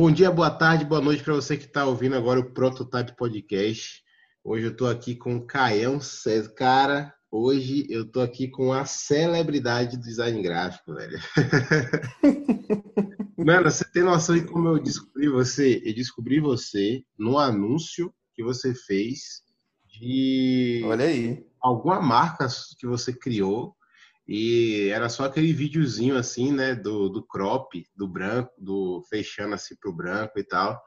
Bom dia, boa tarde, boa noite para você que está ouvindo agora o Prototype Podcast. Hoje eu estou aqui com o Caião César. Cara, hoje eu estou aqui com a celebridade do design gráfico, velho. Mano, você tem noção de como eu descobri você? Eu descobri você no anúncio que você fez de Olha aí. alguma marca que você criou e era só aquele videozinho assim, né, do, do crop, do branco, do fechando assim pro branco e tal.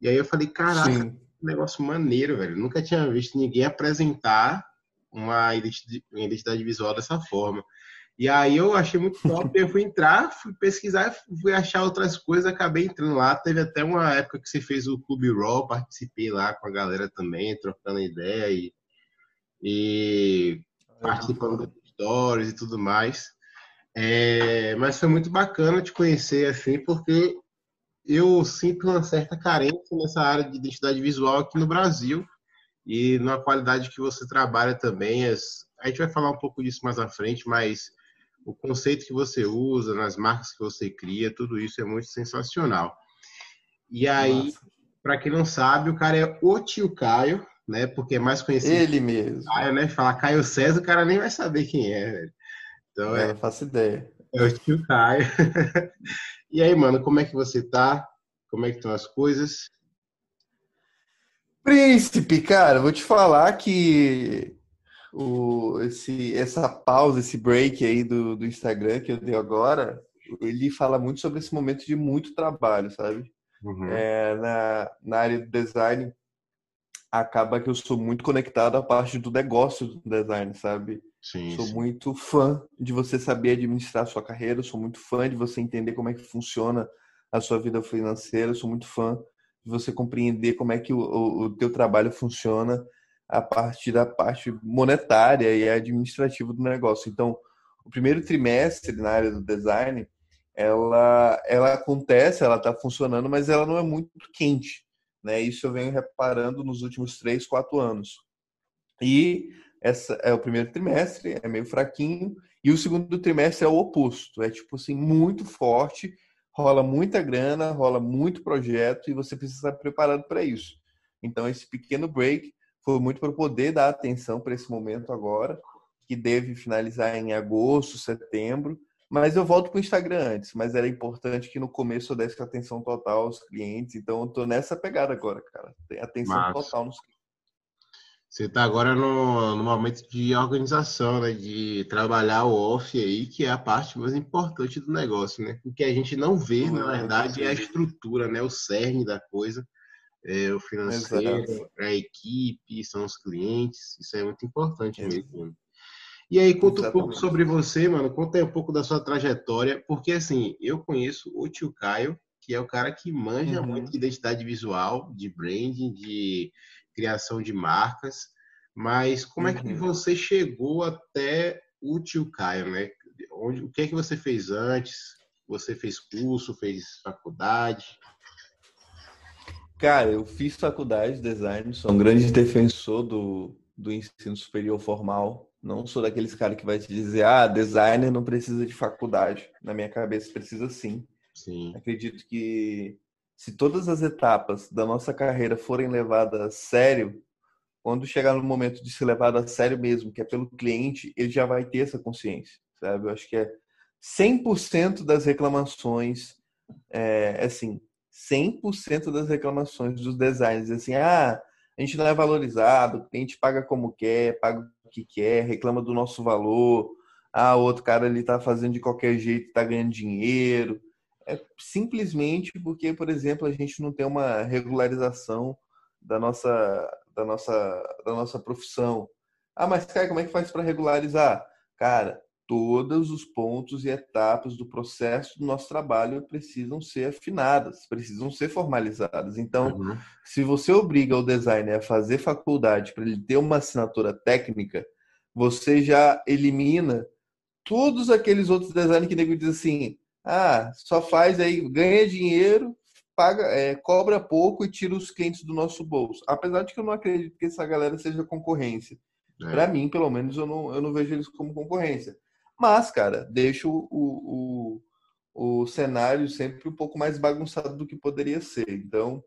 E aí eu falei, caraca, Sim. negócio maneiro, velho. Nunca tinha visto ninguém apresentar uma identidade, uma identidade visual dessa forma. E aí eu achei muito top, eu fui entrar, fui pesquisar, fui achar outras coisas, acabei entrando lá. Teve até uma época que você fez o Clube Raw, participei lá com a galera também, trocando ideia e, e participando stories e tudo mais. É, mas foi muito bacana te conhecer assim, porque eu sinto uma certa carência nessa área de identidade visual aqui no Brasil e na qualidade que você trabalha também. As, a gente vai falar um pouco disso mais à frente, mas o conceito que você usa, nas marcas que você cria, tudo isso é muito sensacional. E aí, para quem não sabe, o cara é o tio Caio, né? Porque é mais conhecido Ele mesmo. Caio, né? Falar Caio César, o cara nem vai saber quem é, velho. Então Eu é, não faço ideia. é o tio Caio. e aí, mano, como é que você tá? Como é que estão as coisas? Príncipe, cara, vou te falar que o, esse, essa pausa, esse break aí do, do Instagram que eu dei agora, ele fala muito sobre esse momento de muito trabalho, sabe? Uhum. É, na, na área do design, acaba que eu sou muito conectado à parte do negócio do design, sabe? Sim, Sou sim. muito fã de você saber administrar a sua carreira, sou muito fã de você entender como é que funciona a sua vida financeira, sou muito fã de você compreender como é que o, o, o teu trabalho funciona a partir da parte monetária e administrativa do negócio. Então, o primeiro trimestre na área do design, ela, ela acontece, ela está funcionando, mas ela não é muito quente. Né? Isso eu venho reparando nos últimos três, quatro anos. E essa é o primeiro trimestre, é meio fraquinho, e o segundo trimestre é o oposto, é tipo assim, muito forte, rola muita grana, rola muito projeto e você precisa estar preparado para isso. Então esse pequeno break foi muito para poder dar atenção para esse momento agora, que deve finalizar em agosto, setembro, mas eu volto para o Instagram antes, mas era importante que no começo eu desse atenção total aos clientes, então eu tô nessa pegada agora, cara. Tem atenção Massa. total nos clientes. Você está agora no, no momento de organização, né? De trabalhar o off aí, que é a parte mais importante do negócio, né? O que a gente não vê, na verdade, é a estrutura, né? O cerne da coisa, é o financeiro, Exato. a equipe, são os clientes. Isso é muito importante Exato. mesmo. E aí, conta um pouco Exatamente. sobre você, mano. Conta aí um pouco da sua trajetória, porque assim, eu conheço o tio Caio, que é o cara que manja Uhum. muito de identidade visual, de branding, de criação de marcas. Mas como é que Uhum. você chegou até o tio Caio, né? Onde, o que é que você fez antes? Você fez curso, fez faculdade? Cara, eu fiz faculdade de design, sou um grande defensor do, do ensino superior formal. Não sou daqueles caras que vai te dizer, ah, designer não precisa de faculdade. Na minha cabeça precisa sim. Sim. Acredito que se todas as etapas da nossa carreira forem levadas a sério, quando chegar no momento de ser levado a sério mesmo, que é pelo cliente, ele já vai ter essa consciência, sabe? Eu acho que é 100% das reclamações, é assim, 100% das reclamações dos designers, assim, ah, a gente não é valorizado, o cliente paga como quer, paga que quer, reclama do nosso valor, ah, outro cara ali tá fazendo de qualquer jeito, tá ganhando dinheiro. É simplesmente porque, por exemplo, a gente não tem uma regularização da nossa, da nossa, da nossa profissão. Ah, mas cara, como é que faz para regularizar? Cara, todos os pontos e etapas do processo do nosso trabalho precisam ser afinadas, precisam ser formalizadas. Então, Uhum. se você obriga o designer a fazer faculdade para ele ter uma assinatura técnica, você já elimina todos aqueles outros designers que nego diz assim: ah, só faz aí, ganha dinheiro, paga, é, cobra pouco e tira os clientes do nosso bolso. Apesar de que eu não acredito que essa galera seja concorrência. É. Para mim, pelo menos, eu não, eu não vejo eles como concorrência. Mas, cara, deixa o, o, o cenário sempre um pouco mais bagunçado do que poderia ser. Então,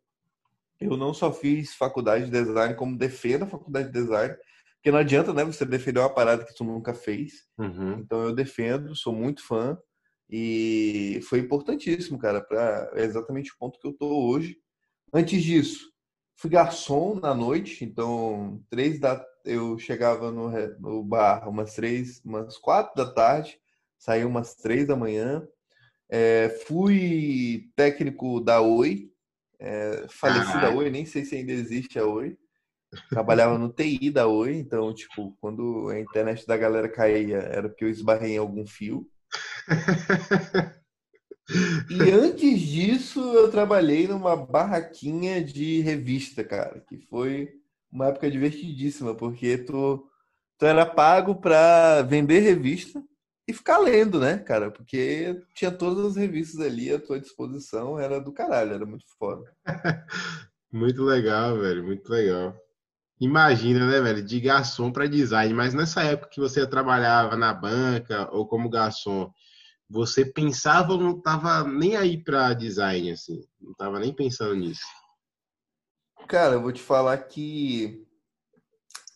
eu não só fiz faculdade de design, como defendo a faculdade de design, porque não adianta, né, você defender uma parada que tu nunca fez. Uhum. Então, eu defendo, sou muito fã e foi importantíssimo, cara, para é exatamente o ponto que eu tô hoje. Antes disso, fui garçom na noite, então três da eu chegava no, no bar umas três, umas quatro da tarde, saí umas três da manhã. É, fui técnico da Oi, é, faleci da Oi, nem sei se ainda existe a Oi. Trabalhava no TI da Oi, então, tipo, quando a internet da galera caía, era porque eu esbarrei em algum fio. E antes disso, eu trabalhei numa barraquinha de revista, cara, que foi uma época divertidíssima, porque tu, tu era pago para vender revista e ficar lendo, né, cara? Porque tinha todas as revistas ali à tua disposição, era do caralho, era muito foda. muito legal, velho, muito legal. Imagina, né, velho, de garçom para design, mas nessa época que você trabalhava na banca ou como garçom, você pensava ou não estava nem aí para design, assim? Não estava nem pensando nisso? Cara, eu vou te falar que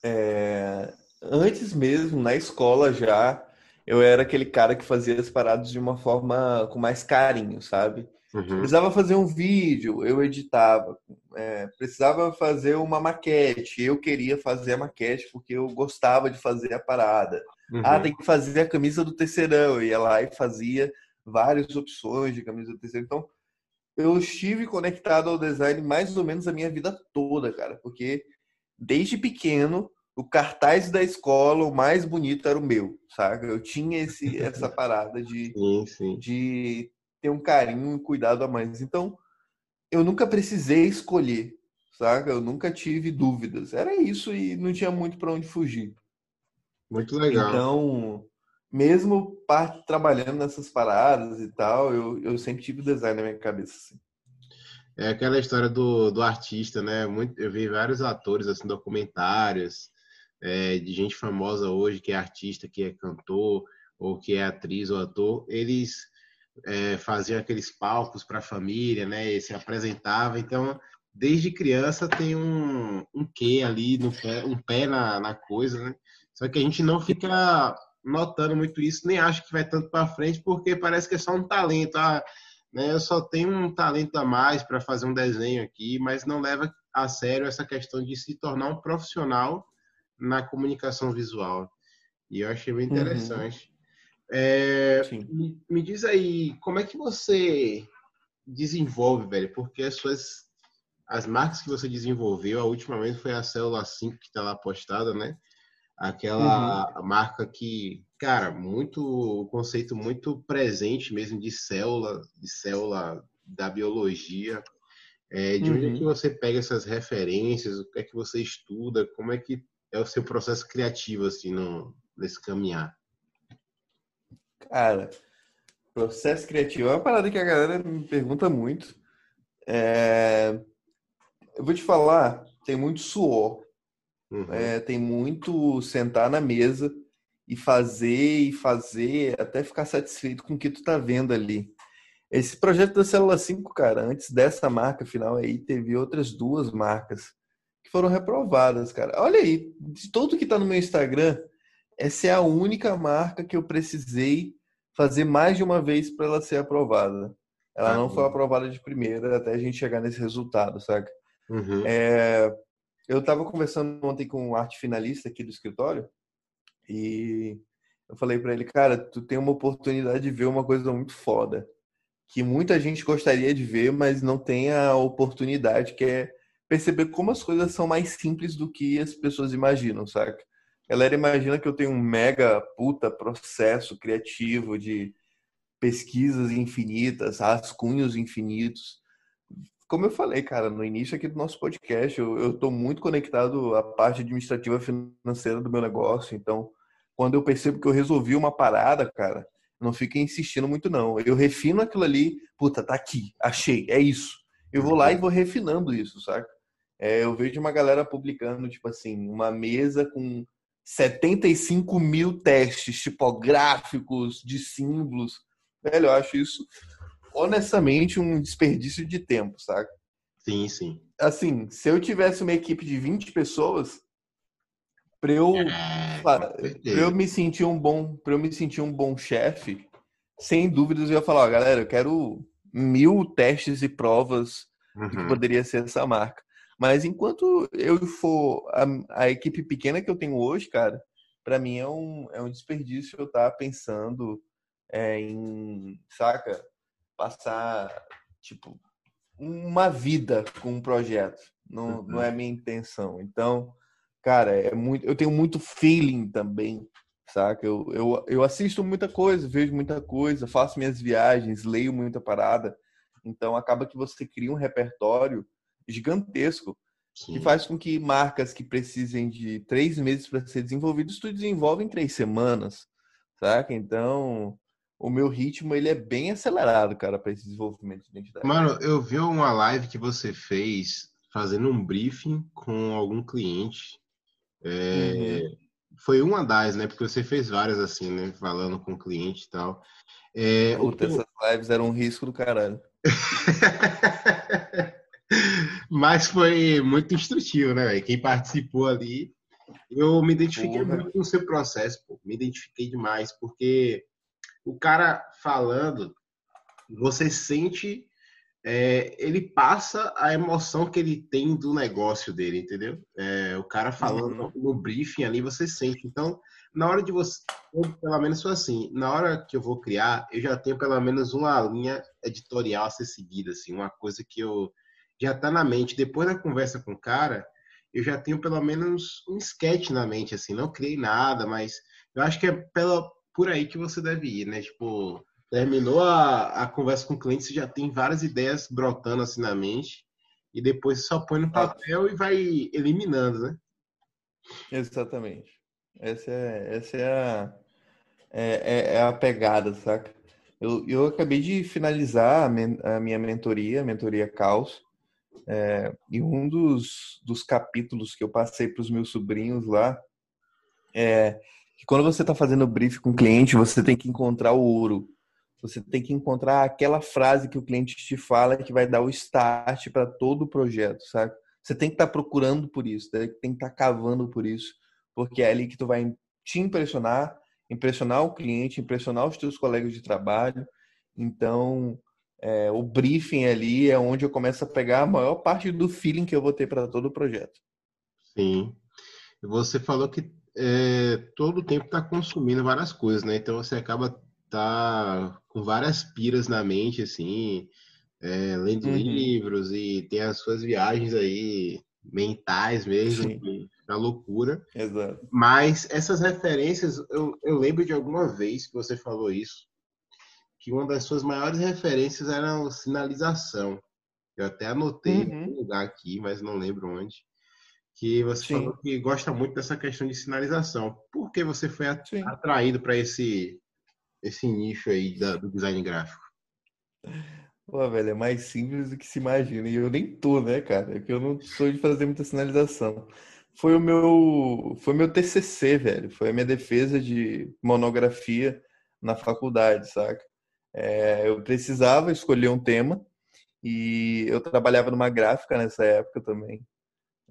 é, antes mesmo, na escola já, eu era aquele cara que fazia as paradas de uma forma com mais carinho, sabe? Uhum. Precisava fazer um vídeo, eu editava. É, precisava fazer uma maquete, eu queria fazer a maquete porque eu gostava de fazer a parada. Uhum. Ah, tem que fazer a camisa do terceirão. Eu ia lá e fazia várias opções de camisa do terceirão. Então, eu estive conectado ao design mais ou menos a minha vida toda, cara, porque desde pequeno o cartaz da escola, o mais bonito era o meu, sabe? Eu tinha esse, essa parada de, sim, sim. de ter um carinho e cuidado a mais. Então, eu nunca precisei escolher, sabe? Eu nunca tive dúvidas. Era isso e não tinha muito para onde fugir. Muito legal. Então, mesmo parte trabalhando nessas paradas e tal, eu, eu sempre tive design na minha cabeça. Assim. É aquela história do, do artista, né? Muito, eu vi vários atores, assim, documentários, é, de gente famosa hoje que é artista, que é cantor, ou que é atriz ou ator, eles é, faziam aqueles palcos para a família, né? E se apresentava. Então, desde criança tem um, um quê ali, no pé, um pé na, na coisa, né? Só que a gente não fica notando muito isso, nem acha que vai tanto para frente, porque parece que é só um talento. Ah, né, eu só tenho um talento a mais para fazer um desenho aqui, mas não leva a sério essa questão de se tornar um profissional na comunicação visual. E eu achei bem uhum. interessante. Uhum. É, me, me, diz aí, como é que você desenvolve, velho? Porque as suas as marcas que você desenvolveu, a última vez foi a Célula 5 que está lá postada, né? Aquela uhum. marca que, cara, muito o conceito muito presente mesmo de célula, de célula da biologia. É, de uhum. onde é que uhum. você pega essas referências? O que é que você estuda? Como é que é o seu processo criativo assim no, nesse caminhar? Cara, processo criativo é uma parada que a galera me pergunta muito. É... Eu vou te falar, tem muito suor Uhum. É, tem muito sentar na mesa e fazer e fazer até ficar satisfeito com o que tu tá vendo ali. Esse projeto da Célula 5, cara, antes dessa marca final aí, teve outras duas marcas que foram reprovadas, cara. Olha aí, de tudo que tá no meu Instagram, essa é a única marca que eu precisei fazer mais de uma vez para ela ser aprovada. Ela ah, não foi aprovada de primeira até a gente chegar nesse resultado, sabe? Uhum. É, eu estava conversando ontem com um arte finalista aqui do escritório e eu falei para ele, cara, tu tem uma oportunidade de ver uma coisa muito foda que muita gente gostaria de ver, mas não tem a oportunidade, que é perceber como as coisas são mais simples do que as pessoas imaginam, saca? Galera imagina que eu tenho um mega puta processo criativo de pesquisas infinitas, rascunhos infinitos como eu falei, cara, no início aqui do nosso podcast, eu estou muito conectado à parte administrativa financeira do meu negócio. Então, quando eu percebo que eu resolvi uma parada, cara, não fica insistindo muito, não. Eu refino aquilo ali, puta, tá aqui, achei, é isso. Eu vou lá e vou refinando isso, saca? É, eu vejo uma galera publicando, tipo assim, uma mesa com 75 mil testes tipográficos de símbolos. velho, eu acho isso honestamente um desperdício de tempo, saca? Sim, sim. Assim, se eu tivesse uma equipe de 20 pessoas, para eu, é, pra eu me sentir um bom, para eu me sentir um bom chefe, sem dúvidas eu ia falar, ó, galera, eu quero mil testes e provas uhum. que poderia ser essa marca. Mas enquanto eu for a, a equipe pequena que eu tenho hoje, cara, para mim é um, é um desperdício eu estar tá pensando é, em, saca, passar, tipo, uma vida com um projeto. Não, uhum. não é minha intenção. Então, cara, é muito, eu tenho muito feeling também, saca? Eu, eu, eu assisto muita coisa, vejo muita coisa, faço minhas viagens, leio muita parada. Então, acaba que você cria um repertório gigantesco Sim. que faz com que marcas que precisem de três meses para ser desenvolvidos, tu desenvolve em três semanas, saca? Então, o meu ritmo ele é bem acelerado, cara, para esse desenvolvimento de identidade. Mano, eu vi uma live que você fez fazendo um briefing com algum cliente. É, uhum. Foi uma das, né? Porque você fez várias assim, né? Falando com o cliente e tal. É, Puta, essas lives eram um risco do caralho. Mas foi muito instrutivo, né? Quem participou ali, eu me identifiquei Porra. muito com o seu processo, pô. me identifiquei demais, porque o cara falando, você sente, é, ele passa a emoção que ele tem do negócio dele, entendeu? É, o cara falando uhum. no briefing ali, você sente. Então, na hora de você, eu, pelo menos sou assim, na hora que eu vou criar, eu já tenho pelo menos uma linha editorial a ser seguida, assim, uma coisa que eu já tá na mente. Depois da conversa com o cara, eu já tenho pelo menos um sketch na mente, assim, não criei nada, mas eu acho que é pela, por aí que você deve ir, né? Tipo, terminou a, a conversa com o cliente, você já tem várias ideias brotando assim na mente, e depois só põe no papel ah. e vai eliminando, né? Exatamente. Essa é, essa é, a, é, é, é a pegada, saca? Eu, eu acabei de finalizar a, men, a minha mentoria, a mentoria Caos, é, e um dos, dos capítulos que eu passei para os meus sobrinhos lá é que quando você está fazendo brief com o cliente, você tem que encontrar o ouro. Você tem que encontrar aquela frase que o cliente te fala que vai dar o start para todo o projeto, sabe? Você tem que estar tá procurando por isso, tem que estar tá cavando por isso, porque é ali que tu vai te impressionar, impressionar o cliente, impressionar os teus colegas de trabalho. Então, é, o briefing ali é onde eu começo a pegar a maior parte do feeling que eu vou ter para todo o projeto. Sim. Você falou que é, todo o tempo está consumindo várias coisas, né? Então você acaba tá com várias piras na mente, assim, é, lendo uhum. livros e tem as suas viagens aí mentais mesmo, na loucura. Exato. Mas essas referências, eu, eu lembro de alguma vez que você falou isso, que uma das suas maiores referências era a sinalização. Eu até anotei uhum. um lugar aqui, mas não lembro onde que você Sim. falou que gosta muito dessa questão de sinalização. Por que você foi atraído para esse esse nicho aí da, do design gráfico? Pô, velho, é mais simples do que se imagina. E eu nem tô, né, cara? É que eu não sou de fazer muita sinalização. Foi o meu, foi meu TCC, velho. Foi a minha defesa de monografia na faculdade, saca? É, eu precisava escolher um tema e eu trabalhava numa gráfica nessa época também.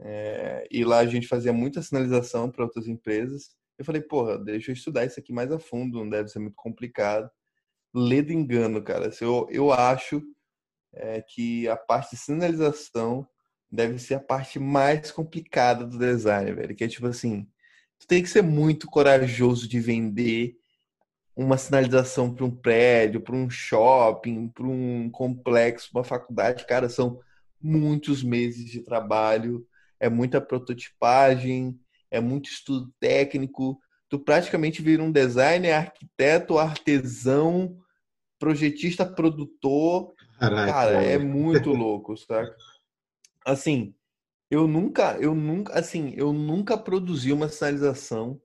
É, e lá a gente fazia muita sinalização para outras empresas. Eu falei, porra, deixa eu estudar isso aqui mais a fundo, não deve ser muito complicado. Ledo engano, cara. Eu, eu acho é, que a parte de sinalização deve ser a parte mais complicada do design, velho. Que é tipo assim, tu tem que ser muito corajoso de vender uma sinalização para um prédio, para um shopping, para um complexo, uma faculdade. Cara, são muitos meses de trabalho é muita prototipagem, é muito estudo técnico. Tu praticamente vira um designer, arquiteto, artesão, projetista, produtor. Caraca, Cara, é muito louco, saca? Assim, eu nunca, eu nunca, assim, eu nunca produzi uma sinalização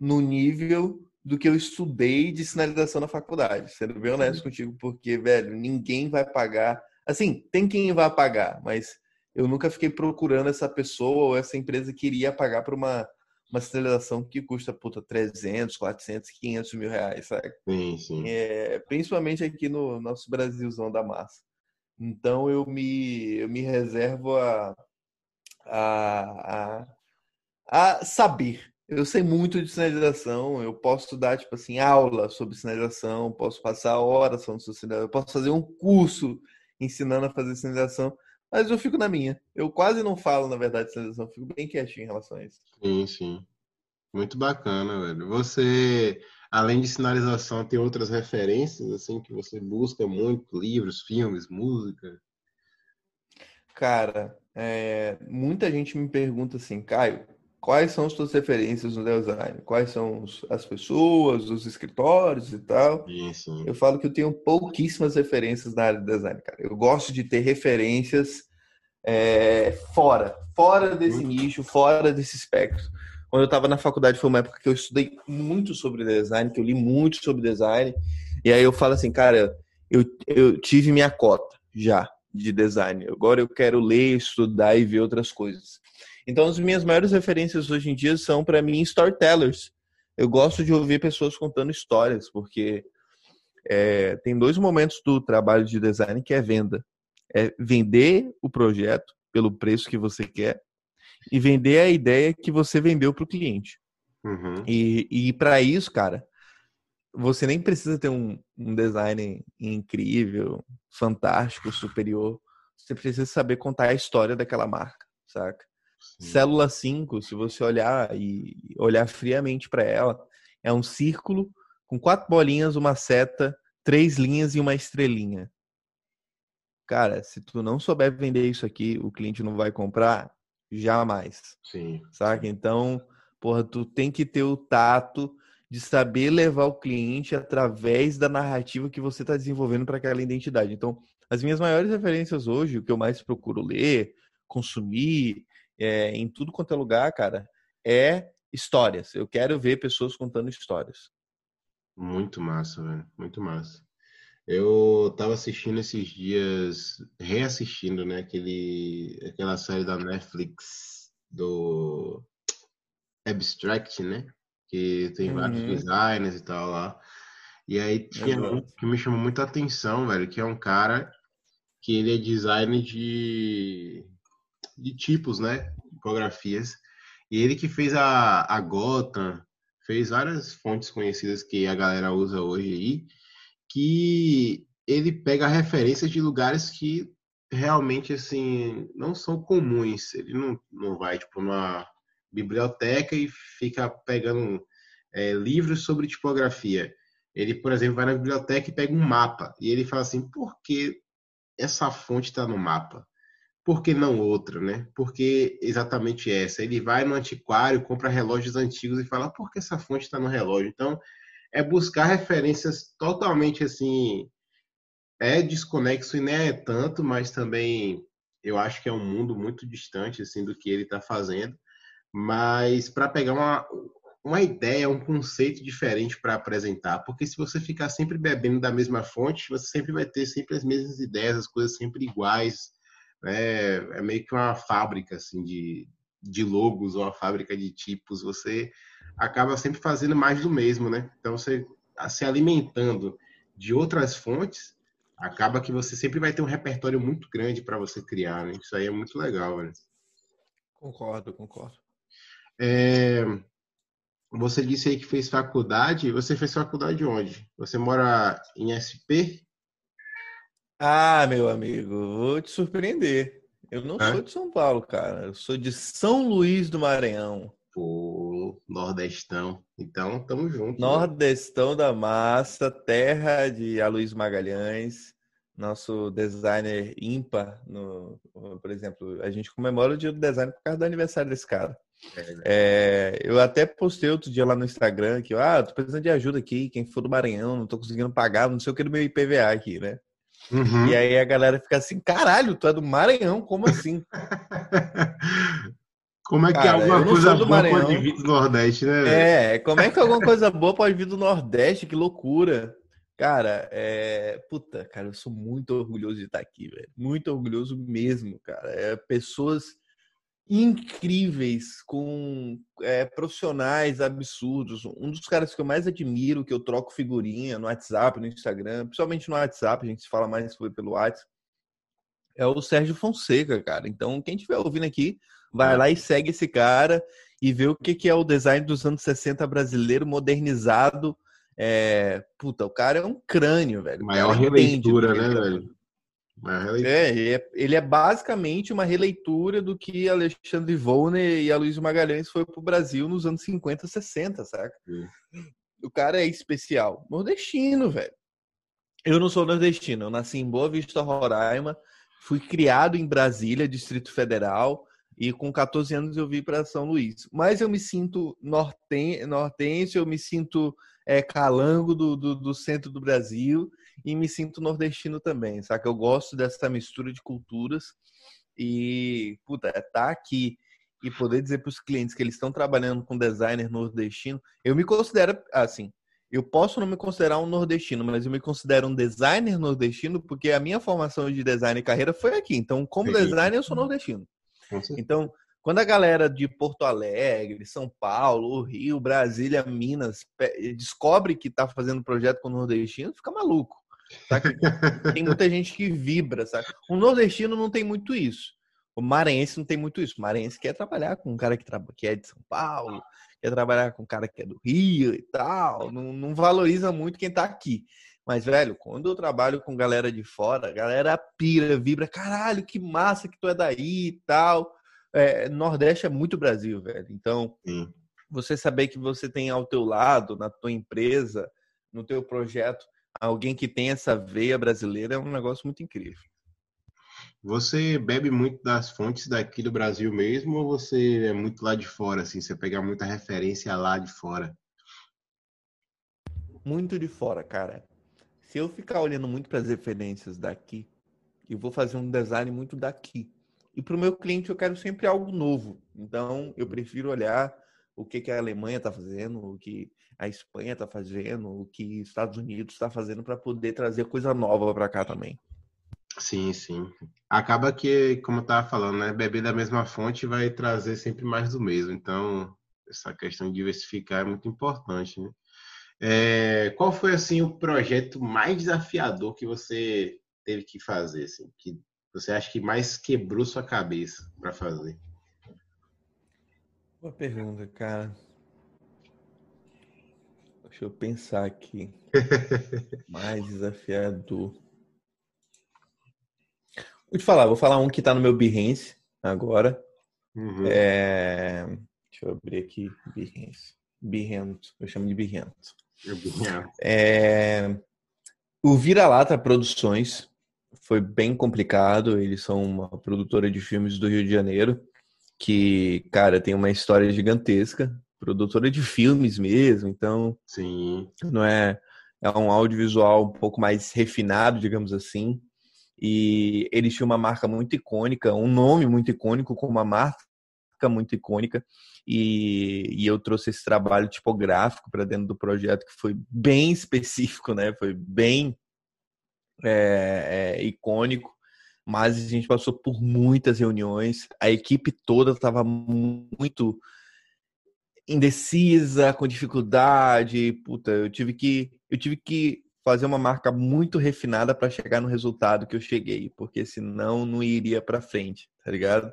no nível do que eu estudei de sinalização na faculdade, sendo bem honesto uhum. contigo, porque, velho, ninguém vai pagar. Assim, tem quem vai pagar, mas eu nunca fiquei procurando essa pessoa ou essa empresa que iria pagar para uma, uma sinalização que custa, puta, 300, 400, 500 mil reais, sabe? Sim, sim. É, principalmente aqui no nosso Brasilzão da massa. Então eu me, eu me reservo a, a, a, a saber. Eu sei muito de sinalização, eu posso dar, tipo assim, aula sobre sinalização, posso passar horas falando sobre sinalização, eu posso fazer um curso ensinando a fazer sinalização, mas eu fico na minha. Eu quase não falo, na verdade, de sinalização, fico bem quietinho em relação a isso. Sim, sim. Muito bacana, velho. Você, além de sinalização, tem outras referências, assim, que você busca muito? Livros, filmes, música? Cara, é, muita gente me pergunta assim, Caio, quais são as suas referências no design? Quais são as pessoas, os escritórios e tal? Sim. Eu falo que eu tenho pouquíssimas referências na área de design, cara. Eu gosto de ter referências é, fora, fora desse uhum. nicho, fora desse espectro. Quando eu estava na faculdade foi uma época que eu estudei muito sobre design, que eu li muito sobre design. E aí eu falo assim, cara, eu, eu tive minha cota já de design. Agora eu quero ler, estudar e ver outras coisas. Então, as minhas maiores referências hoje em dia são, para mim, storytellers. Eu gosto de ouvir pessoas contando histórias, porque é, tem dois momentos do trabalho de design que é venda. É vender o projeto pelo preço que você quer e vender a ideia que você vendeu para o cliente. Uhum. E, e para isso, cara, você nem precisa ter um, um design incrível, fantástico, superior. Você precisa saber contar a história daquela marca, saca? Sim. Célula 5, se você olhar e olhar friamente para ela, é um círculo com quatro bolinhas, uma seta, três linhas e uma estrelinha. Cara, se tu não souber vender isso aqui, o cliente não vai comprar jamais. Sim. Saca? Então, porra, tu tem que ter o tato de saber levar o cliente através da narrativa que você está desenvolvendo para aquela identidade. Então, as minhas maiores referências hoje, o que eu mais procuro ler, consumir, é, em tudo quanto é lugar, cara, é histórias. Eu quero ver pessoas contando histórias. Muito massa, velho. Muito massa. Eu tava assistindo esses dias, reassistindo, né, aquele, aquela série da Netflix do Abstract, né? que tem uhum. vários designers e tal lá. E aí tinha um que me chamou muita atenção, velho, que é um cara que ele é designer de, de tipos, né? Tipografias. E ele que fez a, a Gotham, fez várias fontes conhecidas que a galera usa hoje aí, que ele pega referências de lugares que realmente, assim, não são comuns. Ele não, não vai, tipo, numa biblioteca e fica pegando é, livros sobre tipografia. Ele, por exemplo, vai na biblioteca e pega um mapa e ele fala assim: por que essa fonte está no mapa? Por que não outra, né? Por que exatamente essa? Ele vai no antiquário, compra relógios antigos e fala: por que essa fonte está no relógio? Então, é buscar referências totalmente assim. É desconexo e nem é tanto, mas também eu acho que é um mundo muito distante assim do que ele está fazendo mas para pegar uma, uma ideia, um conceito diferente para apresentar, porque se você ficar sempre bebendo da mesma fonte, você sempre vai ter sempre as mesmas ideias, as coisas sempre iguais, né? É meio que uma fábrica assim de, de logos ou uma fábrica de tipos, você acaba sempre fazendo mais do mesmo, né? Então você se alimentando de outras fontes, acaba que você sempre vai ter um repertório muito grande para você criar, né? Isso aí é muito legal, velho. Concordo, concordo. É, você disse aí que fez faculdade. Você fez faculdade onde? Você mora em SP? Ah, meu amigo, vou te surpreender. Eu não é? sou de São Paulo, cara. Eu sou de São Luís do Maranhão. Pô, Nordestão. Então, tamo junto. Né? Nordestão né? da massa, terra de Aloysio Magalhães, nosso designer ímpar. No, por exemplo, a gente comemora o dia do design por causa do aniversário desse cara. É, eu até postei outro dia lá no Instagram que, ah, tô precisando de ajuda aqui, quem for do Maranhão, não tô conseguindo pagar, não sei o que do meu IPVA aqui, né? Uhum. E aí a galera fica assim, caralho, tu é do Maranhão, como assim? Como é que Cara, alguma coisa boa Maranhão. pode vir do Nordeste, né? É, como é que alguma coisa boa pode vir do Nordeste? Que loucura. Cara, é... Puta, cara, eu sou muito orgulhoso de estar aqui, velho. Muito orgulhoso mesmo, cara. É, pessoas incríveis, com é, profissionais absurdos. Um dos caras que eu mais admiro, que eu troco figurinha no WhatsApp, no Instagram, principalmente no WhatsApp, a gente se fala mais pelo WhatsApp, é o Sérgio Fonseca, cara. Então, quem estiver ouvindo aqui, vai lá e segue esse cara e vê o que, que é o design dos anos 60 brasileiro modernizado. É... Puta, o cara é um crânio, velho. Maior releitura, né, velho? É, é, ele é basicamente uma releitura do que Alexandre Volner e Aloysio Magalhães foi pro Brasil nos anos 50, 60, saca? Sim. O cara é especial. Nordestino, velho. Eu não sou nordestino, eu nasci em Boa Vista, Roraima, fui criado em Brasília, Distrito Federal, e com 14 anos eu vim para São Luís. Mas eu me sinto norten, nortense, eu me sinto é, calango do, do, do centro do Brasil, e me sinto nordestino também, sabe? Eu gosto dessa mistura de culturas e, puta, é tá aqui e poder dizer para os clientes que eles estão trabalhando com designer nordestino, eu me considero assim, eu posso não me considerar um nordestino, mas eu me considero um designer nordestino porque a minha formação de design e carreira foi aqui. Então, como Sim. designer, eu sou nordestino. Então, quando a galera de Porto Alegre, São Paulo, Rio, Brasília, Minas descobre que está fazendo projeto com nordestino, fica maluco. Tem muita gente que vibra, sabe? O nordestino não tem muito isso. O maranhense não tem muito isso. O maranhense quer trabalhar com um cara que, que é de São Paulo, quer trabalhar com um cara que é do Rio e tal. Não, não valoriza muito quem tá aqui. Mas, velho, quando eu trabalho com galera de fora, a galera pira, vibra, caralho, que massa que tu é daí e tal. É, Nordeste é muito Brasil, velho. Então, Sim. você saber que você tem ao teu lado, na tua empresa, no teu projeto, alguém que tem essa veia brasileira é um negócio muito incrível. Você bebe muito das fontes daqui do Brasil mesmo ou você é muito lá de fora, assim? Você pega muita referência lá de fora? Muito de fora, cara. Se eu ficar olhando muito para as referências daqui, eu vou fazer um design muito daqui. E para o meu cliente eu quero sempre algo novo. Então eu prefiro olhar o que, que a Alemanha está fazendo, o que a Espanha está fazendo, o que Estados Unidos está fazendo para poder trazer coisa nova para cá também. Sim, sim. Acaba que, como eu estava falando, né, beber da mesma fonte vai trazer sempre mais do mesmo. Então, essa questão de diversificar é muito importante. Né? É, qual foi assim o projeto mais desafiador que você teve que fazer, assim, que você acha que mais quebrou sua cabeça para fazer? Boa pergunta, cara. Deixa eu pensar aqui. Mais desafiador. Vou te falar, vou falar um que está no meu Behance agora. Uhum. É... Deixa eu abrir aqui. Behance. Behance. Eu chamo de Behance. É... O Vira-Lata Produções foi bem complicado. Eles são uma produtora de filmes do Rio de Janeiro que, cara, tem uma história gigantesca produtora de filmes mesmo, então sim, não é é um audiovisual um pouco mais refinado, digamos assim. E eles tinham uma marca muito icônica, um nome muito icônico com uma marca muito icônica. E, e eu trouxe esse trabalho tipográfico para dentro do projeto que foi bem específico, né? Foi bem é, é, icônico mas a gente passou por muitas reuniões, a equipe toda estava muito indecisa, com dificuldade. Puta, eu tive que eu tive que fazer uma marca muito refinada para chegar no resultado que eu cheguei, porque senão não iria para frente, tá ligado?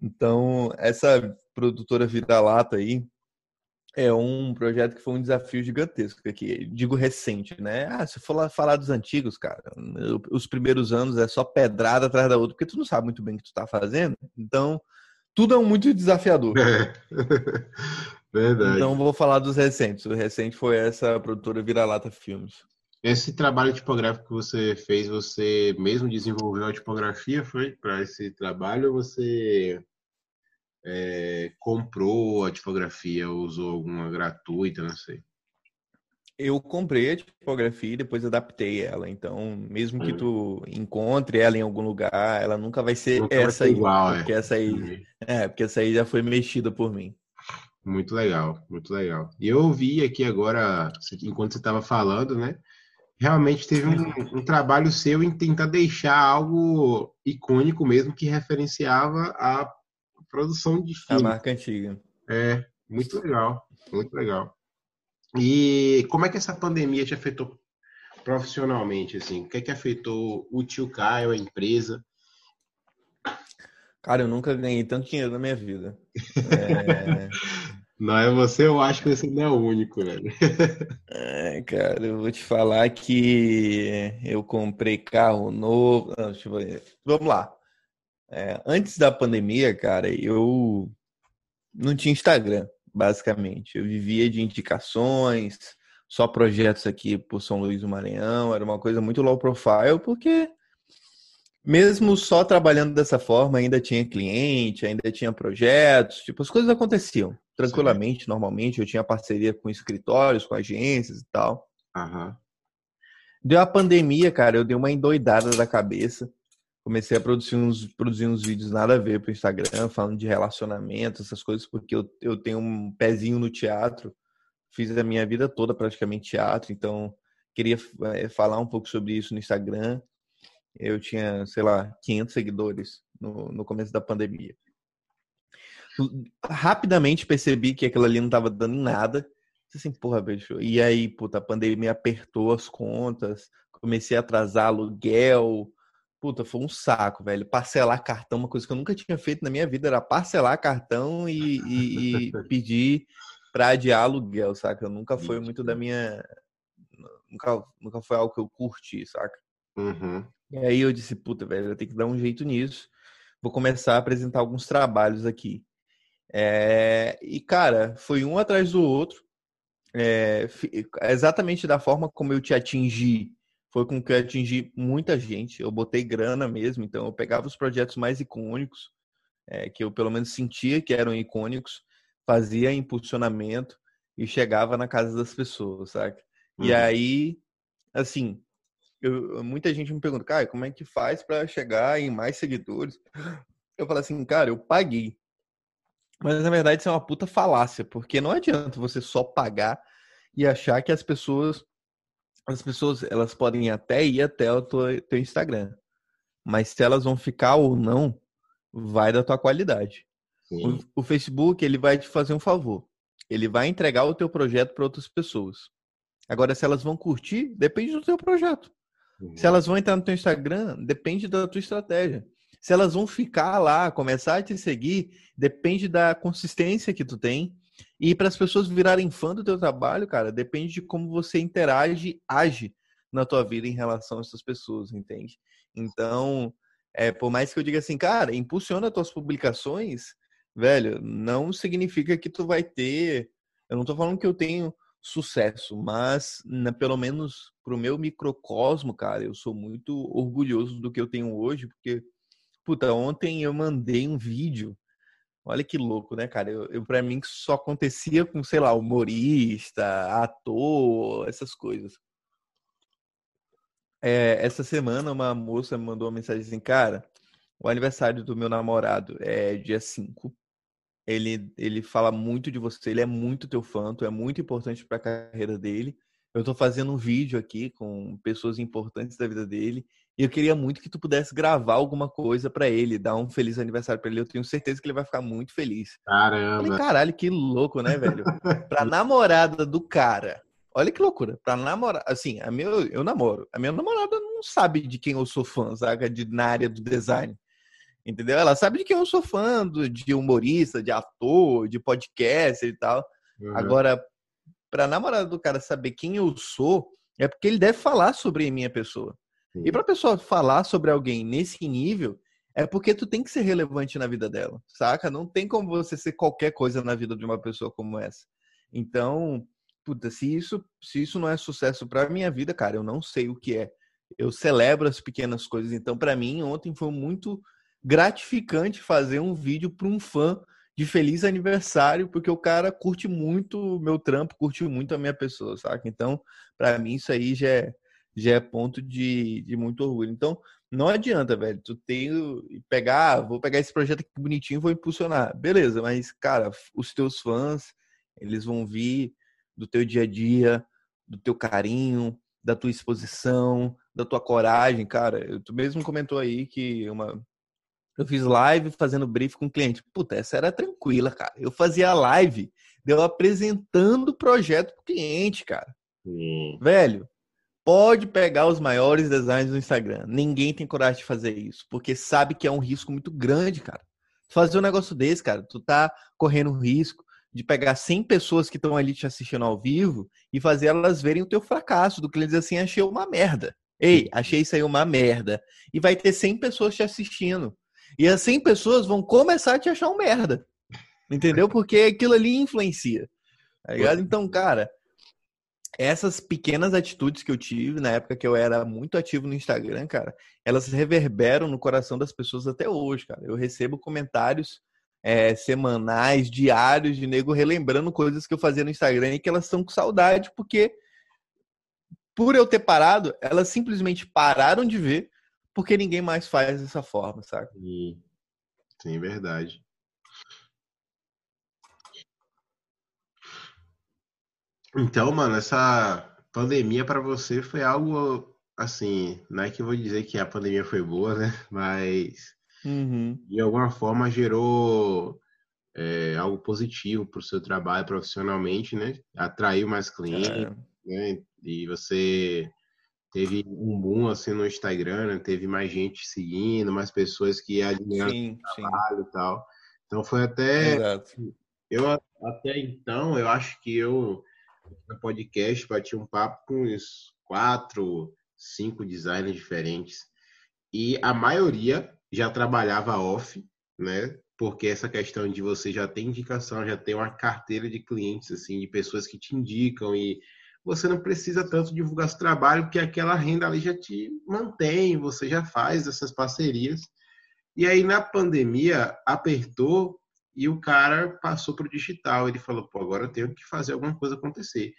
Então, essa produtora Vira-Lata aí é um projeto que foi um desafio gigantesco aqui, digo recente, né? Ah, se for falar dos antigos, cara, os primeiros anos é só pedrada atrás da outra, porque tu não sabe muito bem o que tu tá fazendo. Então, tudo é muito desafiador. É. Verdade. Então vou falar dos recentes. O recente foi essa produtora Vira-Lata Filmes. Esse trabalho tipográfico que você fez, você mesmo desenvolveu a tipografia, foi para esse trabalho ou você é, comprou a tipografia, usou alguma gratuita, não sei? Eu comprei a tipografia e depois adaptei ela. Então, mesmo que tu encontre ela em algum lugar, ela nunca vai ser nunca essa vai ser igual, aí. Porque é. essa aí, é, porque essa aí já foi mexida por mim. Muito legal, muito legal. E eu ouvi aqui agora, enquanto você estava falando, né? Realmente teve um, um, trabalho seu em tentar deixar algo icônico mesmo que referenciava a produção de filme. A marca antiga. É, muito legal, muito legal. E como é que essa pandemia te afetou profissionalmente, assim? O que é que afetou o tio Caio, a empresa? Cara, eu nunca ganhei tanto dinheiro na minha vida. É... não é você, eu acho que você não é o único, velho. É, cara, eu vou te falar que eu comprei carro novo. Não. Vamos lá. É, antes da pandemia, cara, eu não tinha Instagram, basicamente. Eu vivia de indicações, só projetos aqui por São Luís do Maranhão. Era uma coisa muito low profile, porque mesmo só trabalhando dessa forma, ainda tinha cliente, ainda tinha projetos, tipo, as coisas aconteciam tranquilamente, Sim. normalmente. Eu tinha parceria com escritórios, com agências e tal. Uhum. Deu a pandemia, cara, eu dei uma endoidada da cabeça. Comecei a produzir uns, produzir uns vídeos nada a ver pro Instagram, falando de relacionamento, essas coisas, porque eu, eu tenho um pezinho no teatro. Fiz a minha vida toda praticamente teatro, então queria é, falar um pouco sobre isso no Instagram eu tinha, sei lá, 500 seguidores no, no começo da pandemia. Rapidamente percebi que aquilo ali não estava dando nada. Assim, porra, bicho. E aí, puta, a pandemia apertou as contas, comecei a atrasar aluguel. Puta, foi um saco, velho. Parcelar cartão, uma coisa que eu nunca tinha feito na minha vida era parcelar cartão e, e, e pedir para adiar aluguel, saca? Nunca foi muito da minha. Nunca, nunca foi algo que eu curti, saca? Uhum. E aí eu disse, puta, velho, eu tenho que dar um jeito nisso. Vou começar a apresentar alguns trabalhos aqui. É... E, cara, foi um atrás do outro. É... Exatamente da forma como eu te atingi. Foi com que eu atingi muita gente. Eu botei grana mesmo, então eu pegava os projetos mais icônicos, é, que eu pelo menos sentia que eram icônicos, fazia impulsionamento e chegava na casa das pessoas, sabe? Uhum. E aí, assim, eu, muita gente me pergunta, cara, como é que faz para chegar em mais seguidores? Eu falo assim, cara, eu paguei. Mas na verdade isso é uma puta falácia, porque não adianta você só pagar e achar que as pessoas as pessoas elas podem até ir até o teu, teu Instagram. Mas se elas vão ficar ou não, vai da tua qualidade. O, o, Facebook ele vai te fazer um favor. Ele vai entregar o teu projeto para outras pessoas. Agora, se elas vão curtir, depende do teu projeto. Uhum. Se elas vão entrar no teu Instagram, depende da tua estratégia. Se elas vão ficar lá, começar a te seguir, depende da consistência que tu tem. E para as pessoas virarem fã do teu trabalho, cara, depende de como você interage, age na tua vida em relação a essas pessoas, entende? Então, é, por mais que eu diga assim, cara, impulsiona tuas publicações, velho, não significa que tu vai ter. Eu não tô falando que eu tenho sucesso, mas pelo menos pro meu microcosmo, cara, eu sou muito orgulhoso do que eu tenho hoje, porque, puta, ontem eu mandei um vídeo, olha que louco, né, cara, eu, eu para mim só acontecia com, sei lá, humorista, ator, essas coisas. É, essa semana uma moça me mandou uma mensagem assim, cara, o aniversário do meu namorado é dia 5, ele, ele fala muito de você, ele é muito teu fã, tu é muito importante para a carreira dele. Eu estou fazendo um vídeo aqui com pessoas importantes da vida dele e eu queria muito que tu pudesse gravar alguma coisa para ele, dar um feliz aniversário para ele. Eu tenho certeza que ele vai ficar muito feliz. Caramba. Falei, caralho, que louco, né, velho? pra namorada do cara. Olha que loucura. Pra namorar, assim, a meu, eu namoro. A minha namorada não sabe de quem eu sou fã, sabe? De, na área do design. Entendeu? Ela sabe de quem eu sou fã, de humorista, de ator, de podcast e tal. Uhum. Agora, pra namorada do cara saber quem eu sou, é porque ele deve falar sobre a minha pessoa. Sim. E pra pessoa falar sobre alguém nesse nível, é porque tu tem que ser relevante na vida dela, saca? Não tem como você ser qualquer coisa na vida de uma pessoa como essa. Então, puta, se isso, se isso não é sucesso pra minha vida, cara, eu não sei o que é. Eu celebro as pequenas coisas. Então, para mim, ontem foi muito gratificante fazer um vídeo para um fã de feliz aniversário, porque o cara curte muito o meu trampo, curte muito a minha pessoa, saca? Então, para mim, isso aí já é, já é ponto de, de muito orgulho. Então, não adianta, velho, tu tem pegar, vou pegar esse projeto aqui bonitinho e vou impulsionar. Beleza, mas, cara, os teus fãs, eles vão vir do teu dia a dia, do teu carinho, da tua exposição, da tua coragem, cara. Tu mesmo comentou aí que uma Eu fiz live fazendo brief com o cliente. Puta, essa era tranquila, cara. Eu fazia live, deu apresentando o projeto pro cliente, cara. Sim. Velho, pode pegar os maiores designs do Instagram. Ninguém tem coragem de fazer isso, porque sabe que é um risco muito grande, cara. Fazer um negócio desse, cara, tu tá correndo o risco de pegar 100 pessoas que estão ali te assistindo ao vivo e fazer elas verem o teu fracasso, do cliente dizer assim, achei uma merda. Ei, achei isso aí uma merda. E vai ter 100 pessoas te assistindo. E as 100 pessoas vão começar a te achar um merda. Entendeu? Porque aquilo ali influencia. Tá ligado? Então, cara, essas pequenas atitudes que eu tive na época que eu era muito ativo no Instagram, cara, elas reverberam no coração das pessoas até hoje, cara. Eu recebo comentários é, semanais, diários de nego relembrando coisas que eu fazia no Instagram e que elas estão com saudade, porque por eu ter parado, elas simplesmente pararam de ver porque ninguém mais faz dessa forma, sabe? Sim, sim verdade. Então, mano, essa pandemia para você foi algo assim, não é que eu vou dizer que a pandemia foi boa, né? Mas uhum. de alguma forma gerou é, algo positivo para o seu trabalho profissionalmente, né? Atraiu mais clientes, é. né? E você teve um boom assim no Instagram, né? teve mais gente seguindo, mais pessoas que admiraram o trabalho sim. e tal. Então foi até Exato. eu até então eu acho que eu no podcast bati um papo com uns quatro, cinco designers diferentes e a maioria já trabalhava off, né? Porque essa questão de você já ter indicação, já ter uma carteira de clientes assim, de pessoas que te indicam e você não precisa tanto divulgar seu trabalho, porque aquela renda ali já te mantém, você já faz essas parcerias. E aí na pandemia apertou e o cara passou para o digital. Ele falou: pô, agora eu tenho que fazer alguma coisa acontecer.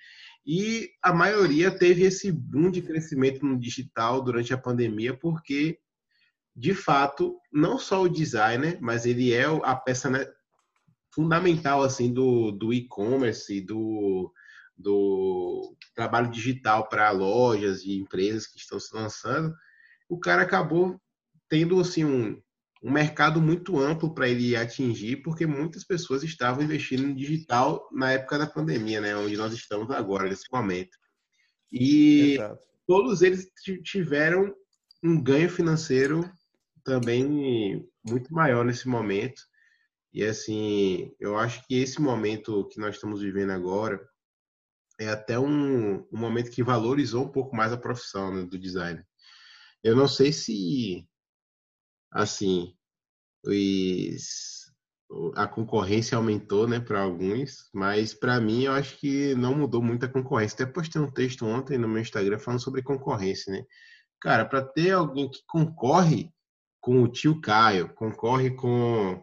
E a maioria teve esse boom de crescimento no digital durante a pandemia, porque de fato, não só o designer, mas ele é a peça né, fundamental assim do, do e-commerce, do, do trabalho digital para lojas e empresas que estão se lançando, o cara acabou tendo assim um, um mercado muito amplo para ele atingir, porque muitas pessoas estavam investindo em digital na época da pandemia, né, onde nós estamos agora nesse momento. E Exato. todos eles tiveram um ganho financeiro também muito maior nesse momento. E assim, eu acho que esse momento que nós estamos vivendo agora é até um, um momento que valorizou um pouco mais a profissão né, do design. Eu não sei se, assim, os, a concorrência aumentou, né, para alguns, mas para mim eu acho que não mudou muito a concorrência. Até postei um texto ontem no meu Instagram falando sobre concorrência, né? Cara, para ter alguém que concorre com o tio Caio, concorre com,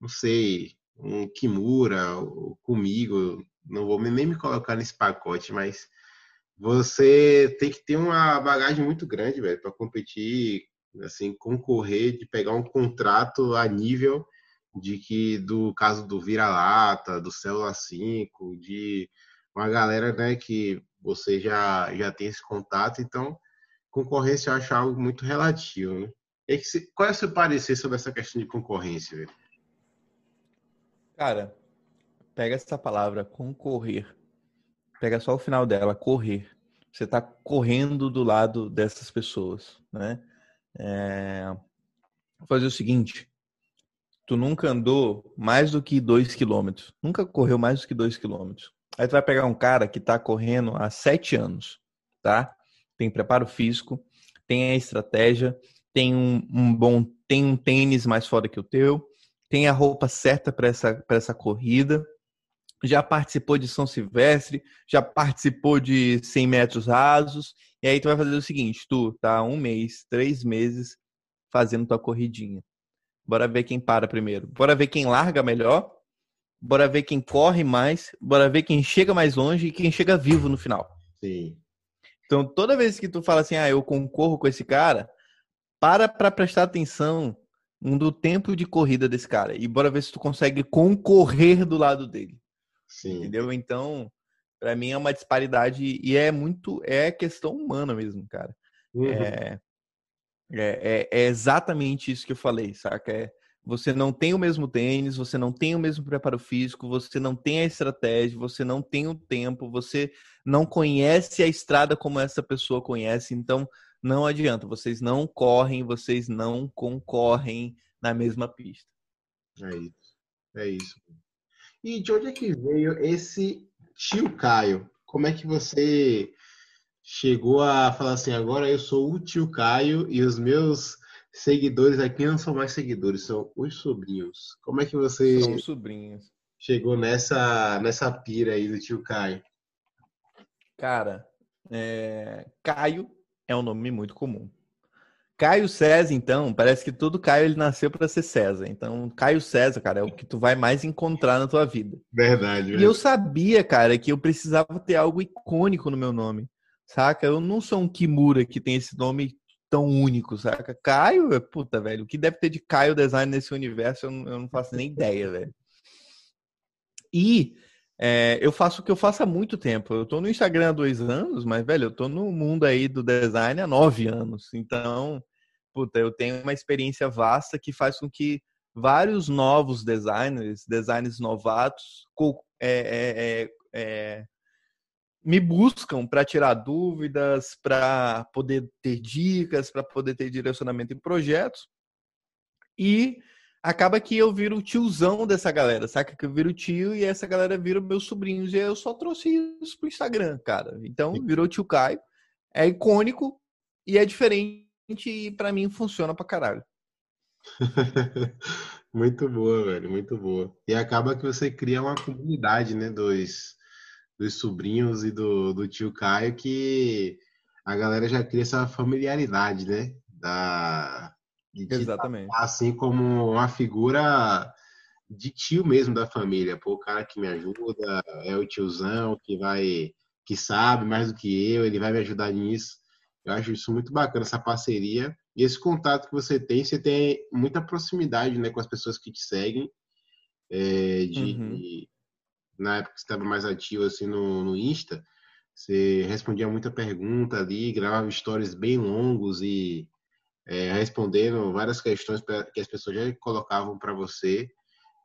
não sei, um Kimura, comigo, não vou nem me colocar nesse pacote, mas você tem que ter uma bagagem muito grande, velho, para competir, assim, concorrer, de pegar um contrato a nível de que do caso do Vira-Lata, do Célula 5, de uma galera, né, que você já já tem esse contato, então concorrência eu acho algo muito relativo, né? Qual é o seu parecer sobre essa questão de concorrência, velho? Cara, pega essa palavra concorrer. Pega só o final dela, correr. Você está correndo do lado dessas pessoas, né? É... Fazer o seguinte: tu nunca andou mais do que dois quilômetros, nunca correu mais do que dois quilômetros. Aí tu vai pegar um cara que está correndo há sete anos, tá? Tem preparo físico, tem a estratégia, tem um, um bom, tem um tênis mais foda que o teu, tem a roupa certa para essa, essa corrida, já participou de São Silvestre, já participou de 100 metros rasos, e aí tu vai fazer o seguinte, tu tá um mês, três meses fazendo tua corridinha. Bora ver quem para primeiro. Bora ver quem larga melhor. Bora ver quem corre mais. Bora ver quem chega mais longe e quem chega vivo no final. Sim. Então, toda vez que tu fala assim, ah, eu concorro com esse cara, para para prestar atenção no tempo de corrida desse cara. E bora ver se tu consegue concorrer do lado dele. Sim. Entendeu? Então, para mim é uma disparidade e é muito é questão humana mesmo, cara. Uhum. É, É, é, é, exatamente isso que eu falei, saca? É, você não tem o mesmo tênis, você não tem o mesmo preparo físico, você não tem a estratégia, você não tem o tempo, você não conhece a estrada como essa pessoa conhece, então não adianta, vocês não correm, vocês não concorrem na mesma pista. É isso, é isso. E de onde é que veio esse tio Caio? Como é que você chegou a falar assim, agora eu sou o tio Caio e os meus seguidores aqui não são mais seguidores, são os sobrinhos. Como é que você são sobrinhos. chegou nessa nessa pira aí do tio Caio? Cara, é... Caio é um nome muito comum. Caio César, então, parece que todo Caio ele nasceu para ser César. Então, Caio César, cara, é o que tu vai mais encontrar na tua vida. Verdade. E eu sabia, cara, que eu precisava ter algo icônico no meu nome. Saca? Eu não sou um Kimura que tem esse nome tão único, saca? Caio, puta, velho, o que deve ter de Caio Design nesse universo, eu não, eu não faço nem ideia, velho. E é, eu faço o que eu faço há muito tempo. Eu tô no Instagram há dois anos, mas, velho, eu tô no mundo aí do design há nove anos. Então, puta, eu tenho uma experiência vasta que faz com que vários novos designers, designers novatos, é, é, é, é me buscam para tirar dúvidas, para poder ter dicas, para poder ter direcionamento em projetos. E acaba que eu viro o tiozão dessa galera, saca? Que eu viro tio e essa galera vira meus sobrinhos. E eu só trouxe isso pro Instagram, cara. Então, virou tio Caio. É icônico e é diferente e para mim funciona pra caralho. muito boa, velho, muito boa. E acaba que você cria uma comunidade, né, dos dos sobrinhos e do, do tio Caio que a galera já cria essa familiaridade, né? Da, de Exatamente. assim como uma figura de tio mesmo da família. Pô, o cara que me ajuda, é o tiozão que vai, que sabe mais do que eu, ele vai me ajudar nisso. Eu acho isso muito bacana, essa parceria. E esse contato que você tem, você tem muita proximidade né, com as pessoas que te seguem. É, de, uhum na época que você estava mais ativo assim no, no Insta, você respondia muita pergunta ali, gravava stories bem longos e é, respondendo várias questões que as pessoas já colocavam para você.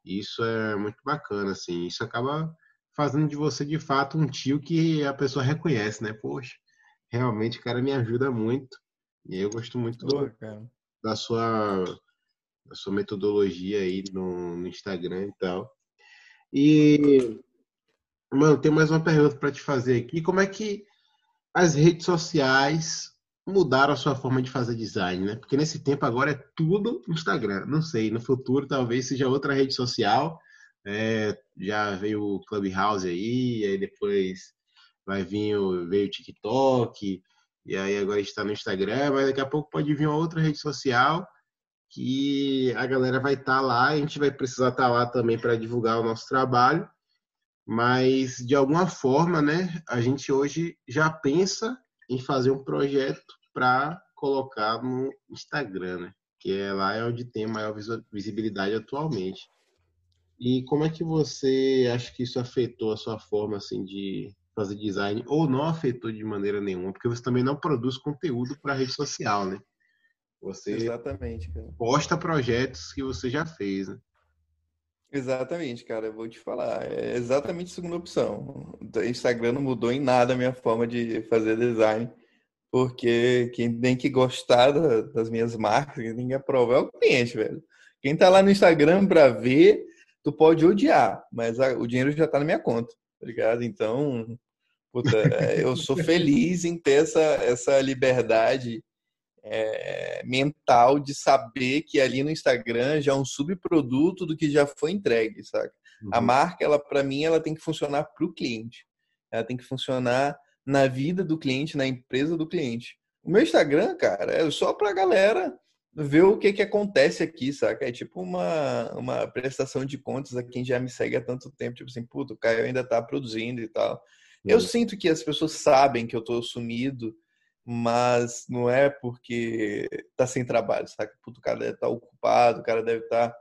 Isso é muito bacana, assim. Isso acaba fazendo de você, de fato, um tio que a pessoa reconhece, né? Poxa, realmente o cara me ajuda muito. E eu gosto muito do, da, sua, da sua metodologia aí no, no Instagram e tal. E, mano, tem mais uma pergunta para te fazer aqui. Como é que as redes sociais mudaram a sua forma de fazer design, né? Porque nesse tempo agora é tudo Instagram. Não sei, no futuro talvez seja outra rede social. É, já veio o Clubhouse aí, aí depois vai vir o, veio o TikTok, e aí agora está no Instagram, mas daqui a pouco pode vir uma outra rede social que a galera vai estar tá lá, a gente vai precisar estar tá lá também para divulgar o nosso trabalho, mas de alguma forma, né, a gente hoje já pensa em fazer um projeto para colocar no Instagram, né, que é lá é onde tem maior visibilidade atualmente. E como é que você acha que isso afetou a sua forma assim de fazer design ou não afetou de maneira nenhuma, porque você também não produz conteúdo para rede social, né? Você Exatamente, cara. posta projetos que você já fez, né? Exatamente, cara. Eu vou te falar. É exatamente a segunda opção. O Instagram não mudou em nada a minha forma de fazer design. Porque quem tem que gostar das minhas marcas, quem tem que aprovar é o cliente, velho. Quem tá lá no Instagram para ver, tu pode odiar, mas o dinheiro já tá na minha conta, tá ligado? Então, puta, é, eu sou feliz em ter essa, essa liberdade é, mental de saber que ali no Instagram já é um subproduto do que já foi entregue, sabe? Uhum. A marca, ela para mim, ela tem que funcionar para o cliente. Ela tem que funcionar na vida do cliente, na empresa do cliente. O meu Instagram, cara, é só para a galera ver o que que acontece aqui, saca? É tipo uma, uma prestação de contas a quem já me segue há tanto tempo, tipo assim, puto, o Caio ainda tá produzindo e tal. Uhum. Eu sinto que as pessoas sabem que eu tô sumido, mas não é porque tá sem trabalho, sabe? Puto, o cara deve estar tá ocupado, o cara deve estar tá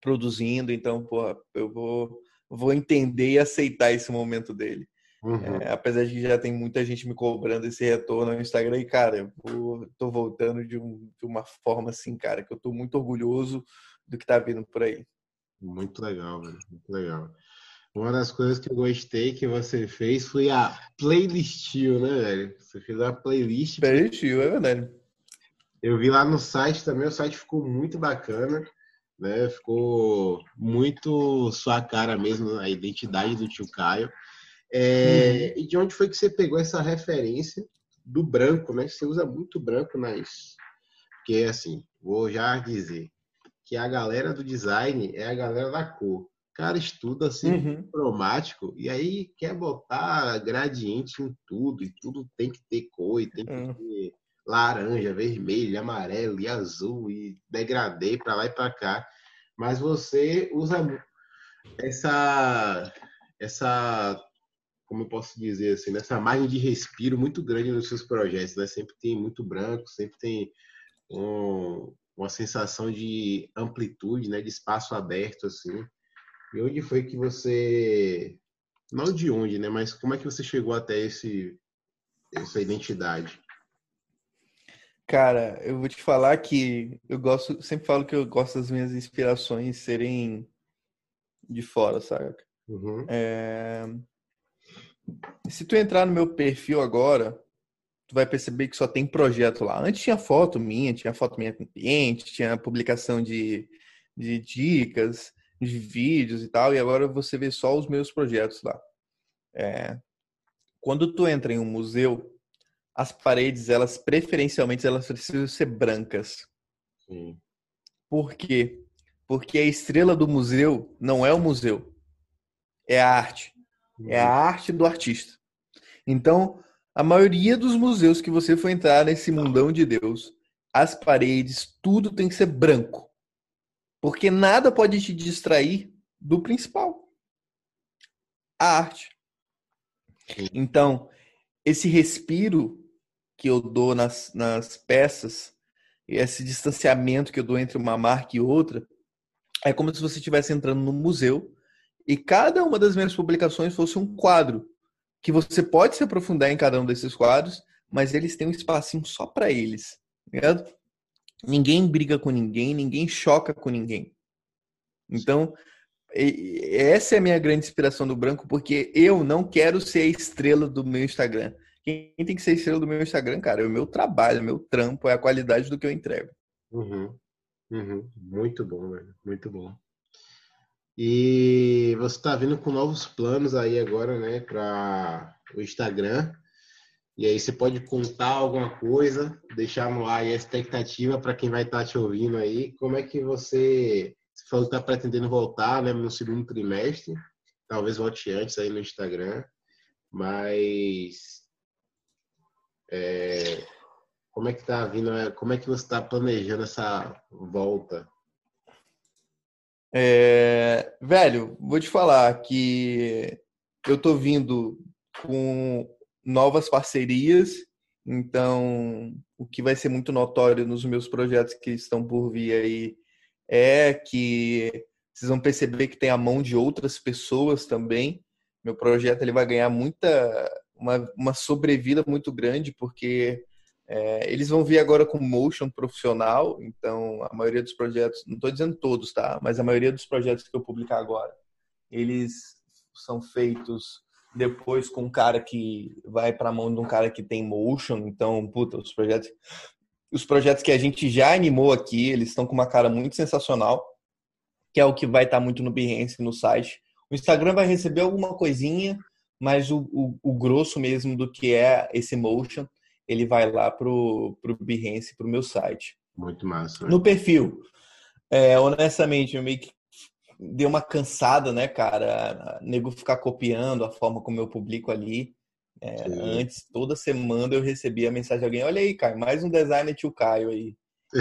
produzindo, então, porra, eu vou, vou entender e aceitar esse momento dele. Uhum. É, apesar de que já tem muita gente me cobrando esse retorno no Instagram, e cara, eu tô voltando de, um, de uma forma assim, cara, que eu tô muito orgulhoso do que tá vindo por aí. Muito legal, velho. Muito legal. Uma das coisas que eu gostei que você fez foi a playlist, né, velho? Você fez a playlist. Playlist, é verdade. Eu vi lá no site também, o site ficou muito bacana, né? Ficou muito sua cara mesmo, a identidade do tio Caio. É, hum. E de onde foi que você pegou essa referência do branco, né? Você usa muito branco nas. Porque, assim, vou já dizer que a galera do design é a galera da cor. O cara estuda assim, uhum. cromático, e aí quer botar gradiente em tudo, e tudo tem que ter cor, e tem que uhum. ter laranja, vermelho, amarelo e azul, e degradê para lá e para cá. Mas você usa essa, essa como eu posso dizer assim, nessa margem de respiro muito grande nos seus projetos, né? Sempre tem muito branco, sempre tem um, uma sensação de amplitude, né? De espaço aberto, assim. E onde foi que você, não de onde, né? Mas como é que você chegou até esse essa identidade? Cara, eu vou te falar que eu gosto, sempre falo que eu gosto das minhas inspirações serem de fora, sabe? Uhum. É, se tu entrar no meu perfil agora, tu vai perceber que só tem projeto lá. Antes tinha foto minha, tinha foto minha com cliente, tinha publicação de, de dicas, de vídeos e tal, e agora você vê só os meus projetos lá. É, quando tu entra em um museu, as paredes, elas preferencialmente, elas precisam ser brancas. Sim. Por quê? Porque a estrela do museu não é o museu, é a arte. É a arte do artista. Então, a maioria dos museus que você for entrar nesse mundão de Deus, as paredes, tudo tem que ser branco. Porque nada pode te distrair do principal. A arte. Então, esse respiro que eu dou nas, nas peças, esse distanciamento que eu dou entre uma marca e outra, é como se você estivesse entrando no museu e cada uma das minhas publicações fosse um quadro que você pode se aprofundar em cada um desses quadros, mas eles têm um espacinho só para eles, ligado? Ninguém briga com ninguém, ninguém choca com ninguém. Então, essa é a minha grande inspiração do branco, porque eu não quero ser a estrela do meu Instagram. Quem tem que ser a estrela do meu Instagram, cara, é o meu trabalho, meu trampo, é a qualidade do que eu entrego. Uhum. Uhum. Muito bom, velho. Muito bom. E você está vindo com novos planos aí agora, né, para o Instagram. E aí você pode contar alguma coisa, deixar no ar a expectativa para quem vai estar tá te ouvindo aí. Como é que você, você falou que está pretendendo voltar, né, no segundo trimestre? Talvez volte antes aí no Instagram, mas é, como é que tá vindo? Como é que você está planejando essa volta? É, velho, vou te falar que eu tô vindo com novas parcerias, então o que vai ser muito notório nos meus projetos que estão por vir aí é que vocês vão perceber que tem a mão de outras pessoas também. Meu projeto ele vai ganhar muita uma, uma sobrevida muito grande porque é, eles vão vir agora com motion profissional, então a maioria dos projetos, não estou dizendo todos, tá? Mas a maioria dos projetos que eu publicar agora, eles são feitos depois com um cara que vai para a mão de um cara que tem motion, então, puta, os projetos os projetos que a gente já animou aqui, eles estão com uma cara muito sensacional, que é o que vai estar tá muito no Behance, no site. O Instagram vai receber alguma coisinha, mas o, o, o grosso mesmo do que é esse motion ele vai lá pro, pro Behance, pro meu site. Muito massa. Né? No perfil, é, honestamente, eu meio que deu uma cansada, né, cara? Nego ficar copiando a forma como eu publico ali. É, antes, toda semana eu recebia a mensagem de alguém: Olha aí, Caio, mais um designer tio Caio aí.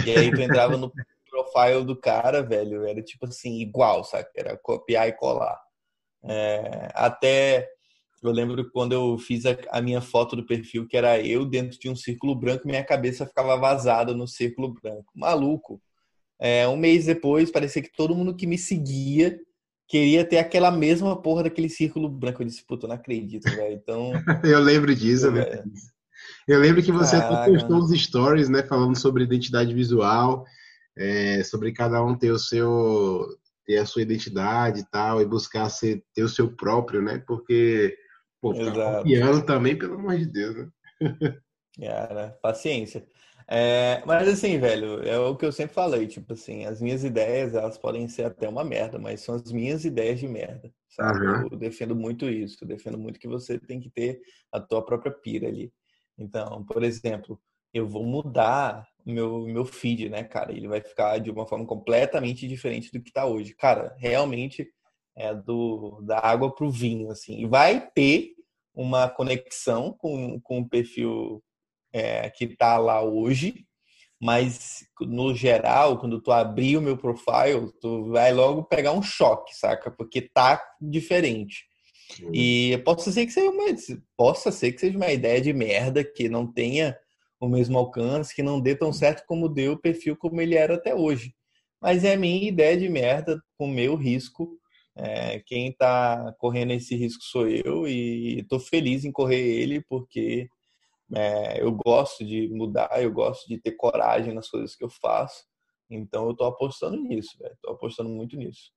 E aí tu entrava no profile do cara, velho, era tipo assim, igual, sabe? Era copiar e colar. É, até eu lembro quando eu fiz a, a, minha foto do perfil, que era eu dentro de um círculo branco, minha cabeça ficava vazada no círculo branco. Maluco. É, um mês depois, parecia que todo mundo que me seguia queria ter aquela mesma porra daquele círculo branco. Eu disse, puta, não acredito, velho. Então. eu lembro disso, né? Eu lembro que você postou os stories, né, falando sobre identidade visual, é, sobre cada um ter o seu ter a sua identidade e tal, e buscar ser, ter o seu próprio, né? Porque, pô, tá copiando também, pelo amor de Deus, né? Cara, paciência. É, mas assim, velho, é o que eu sempre falei, tipo assim, as minhas ideias, elas podem ser até uma merda, mas são as minhas ideias de merda, sabe? Uhum. Eu defendo muito isso, eu defendo muito que você tem que ter a tua própria pira ali. Então, por exemplo, eu vou mudar meu meu feed, né, cara? Ele vai ficar de uma forma completamente diferente do que tá hoje. Cara, realmente é do da água pro vinho, assim. E vai ter uma conexão com, com o perfil é, que está lá hoje, mas no geral, quando tu abrir o meu profile, tu vai logo pegar um choque, saca? Porque tá diferente. Uhum. E possa ser que seja uma, possa ser que seja uma ideia de merda que não tenha o mesmo alcance, que não dê tão certo como deu o perfil como ele era até hoje. Mas é a minha ideia de merda com o meu risco. É, quem está correndo esse risco sou eu e estou feliz em correr ele porque é, eu gosto de mudar, eu gosto de ter coragem nas coisas que eu faço. Então eu tô apostando nisso, velho. Tô apostando muito nisso.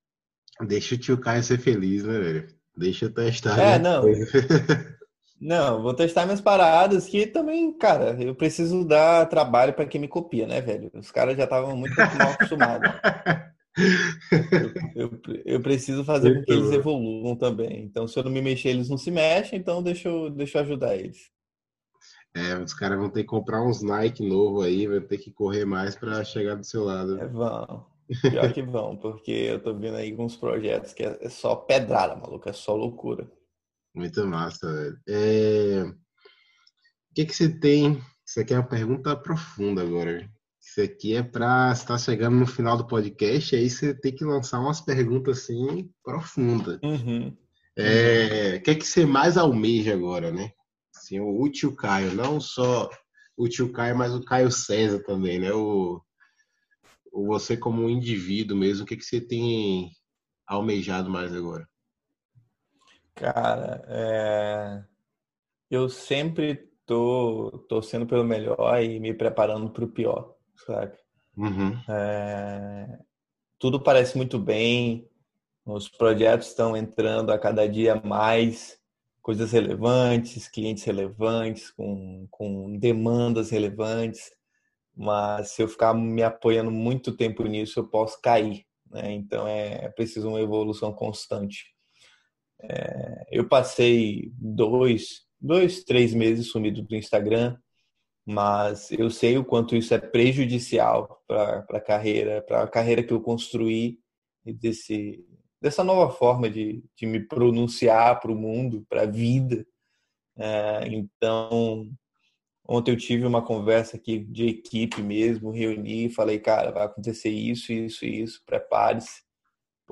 Deixa o tio Caio ser feliz, né, velho? Deixa eu testar. É, não. não, vou testar minhas paradas que também, cara, eu preciso dar trabalho para quem me copia, né, velho? Os caras já estavam muito mal acostumados. Eu, eu, eu, preciso fazer com que eles evoluam também. Então, se eu não me mexer, eles não se mexem, então deixa eu, deixa eu ajudar eles. É, os caras vão ter que comprar uns Nike novo aí, vai ter que correr mais para chegar do seu lado. É, vão. Pior que vão, porque eu tô vendo aí alguns projetos que é só pedrada, maluco, é só loucura. Muito massa, velho. É... O que que você tem? Isso aqui é uma pergunta profunda agora. Isso aqui é para estar tá chegando no final do podcast, aí você tem que lançar umas perguntas assim profundas. Uhum. É... O que é que você mais almeja agora, né? Assim, o, tio Caio, não só o tio Caio, mas o Caio César também, né? O, o você como um indivíduo mesmo, o que, que você tem almejado mais agora? Cara, é... eu sempre tô torcendo pelo melhor e me preparando para o pior, sabe? Uhum. É... Tudo parece muito bem, os projetos estão entrando a cada dia mais, coisas relevantes, clientes relevantes, com, com demandas relevantes, mas se eu ficar me apoiando muito tempo nisso, eu posso cair. Né? Então é, é preciso uma evolução constante. É, eu passei dois, dois, três meses sumido do Instagram, mas eu sei o quanto isso é prejudicial para a carreira, para a carreira que eu construí desse dessa nova forma de, de me pronunciar para o mundo, para a vida. É, então, ontem eu tive uma conversa aqui de equipe mesmo, reuni falei, cara, vai acontecer isso, isso isso, prepare-se,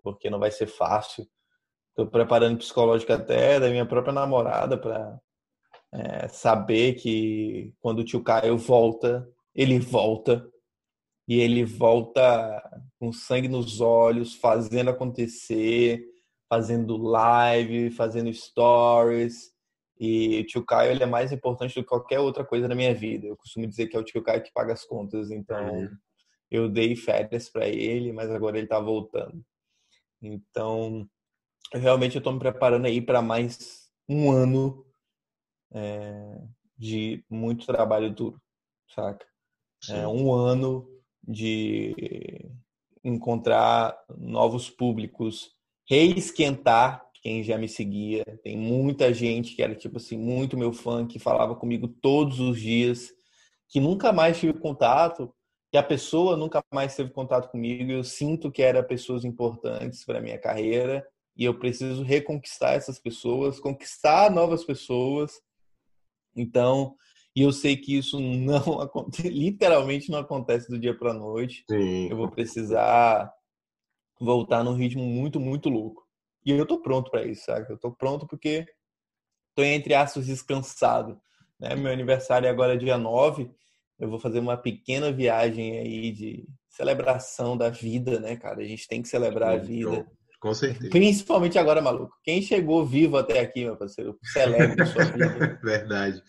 porque não vai ser fácil. Estou preparando psicológico até da minha própria namorada para é, saber que quando o tio Caio volta, ele volta e ele volta com sangue nos olhos, fazendo acontecer, fazendo live, fazendo stories. E o tio Caio ele é mais importante do que qualquer outra coisa na minha vida. Eu costumo dizer que é o tio Caio que paga as contas. Então, uhum. eu dei férias para ele, mas agora ele está voltando. Então, eu realmente estou me preparando aí para mais um ano é, de muito trabalho duro, saca? É, um ano de encontrar novos públicos, reesquentar quem já me seguia. Tem muita gente que era tipo assim, muito meu fã, que falava comigo todos os dias, que nunca mais tive contato, que a pessoa nunca mais teve contato comigo. Eu sinto que eram pessoas importantes para minha carreira e eu preciso reconquistar essas pessoas, conquistar novas pessoas. Então, e eu sei que isso não acontece, literalmente não acontece do dia para noite. Sim. Eu vou precisar voltar num ritmo muito, muito louco. E eu tô pronto para isso, sabe? Eu tô pronto porque tô entre aspas descansado, né? Meu aniversário é agora dia 9. Eu vou fazer uma pequena viagem aí de celebração da vida, né, cara? A gente tem que celebrar a vida. Com certeza. Principalmente agora, maluco. Quem chegou vivo até aqui, meu parceiro, celebre a sua vida. Verdade.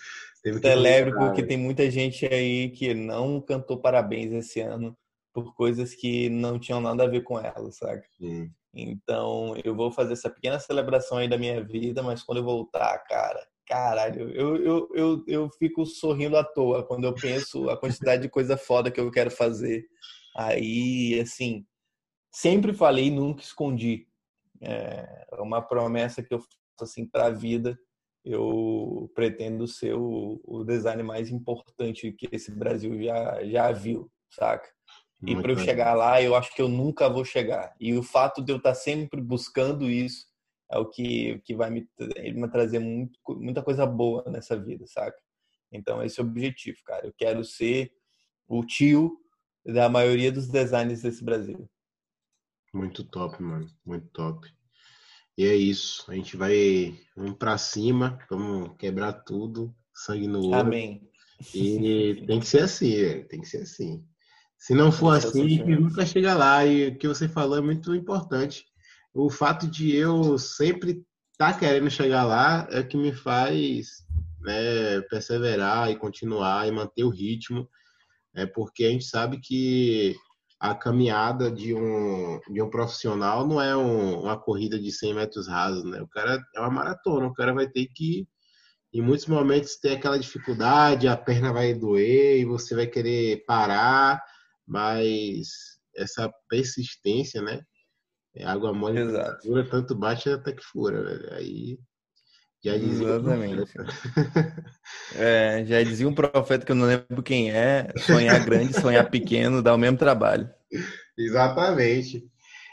Celebre, porque tem muita gente aí que não cantou parabéns esse ano por coisas que não tinham nada a ver com ela, sabe? Sim. Então, eu vou fazer essa pequena celebração aí da minha vida, mas quando eu voltar, cara, caralho, eu, eu, eu, eu fico sorrindo à toa quando eu penso a quantidade de coisa foda que eu quero fazer. Aí, assim, sempre falei, nunca escondi. É uma promessa que eu faço assim para a vida. Eu pretendo ser o, o design mais importante que esse Brasil já, já viu, saca? E para eu chegar lá, eu acho que eu nunca vou chegar. E o fato de eu estar tá sempre buscando isso é o que, que vai me, me trazer muito, muita coisa boa nessa vida, saca? Então, esse é o objetivo, cara. Eu quero ser o tio da maioria dos designers desse Brasil. Muito top, mano. Muito top. E é isso. A gente vai vamos para cima, vamos quebrar tudo, sangue no olho. Amém. E tem que ser assim, tem que ser assim. Se não for assim, a gente nunca chega lá. E o que você falou é muito importante. O fato de eu sempre estar tá querendo chegar lá é o que me faz né, perseverar e continuar e manter o ritmo. É porque a gente sabe que a caminhada de um, de um profissional não é um, uma corrida de 100 metros rasos, né? O cara é uma maratona, o cara vai ter que, em muitos momentos, ter aquela dificuldade, a perna vai doer e você vai querer parar, mas essa persistência, né? É água mole, Fura, tanto bate até que fura, velho. Aí já dizia Exatamente. É, já dizia um profeta que eu não lembro quem é: sonhar grande, sonhar pequeno, dá o mesmo trabalho. Exatamente.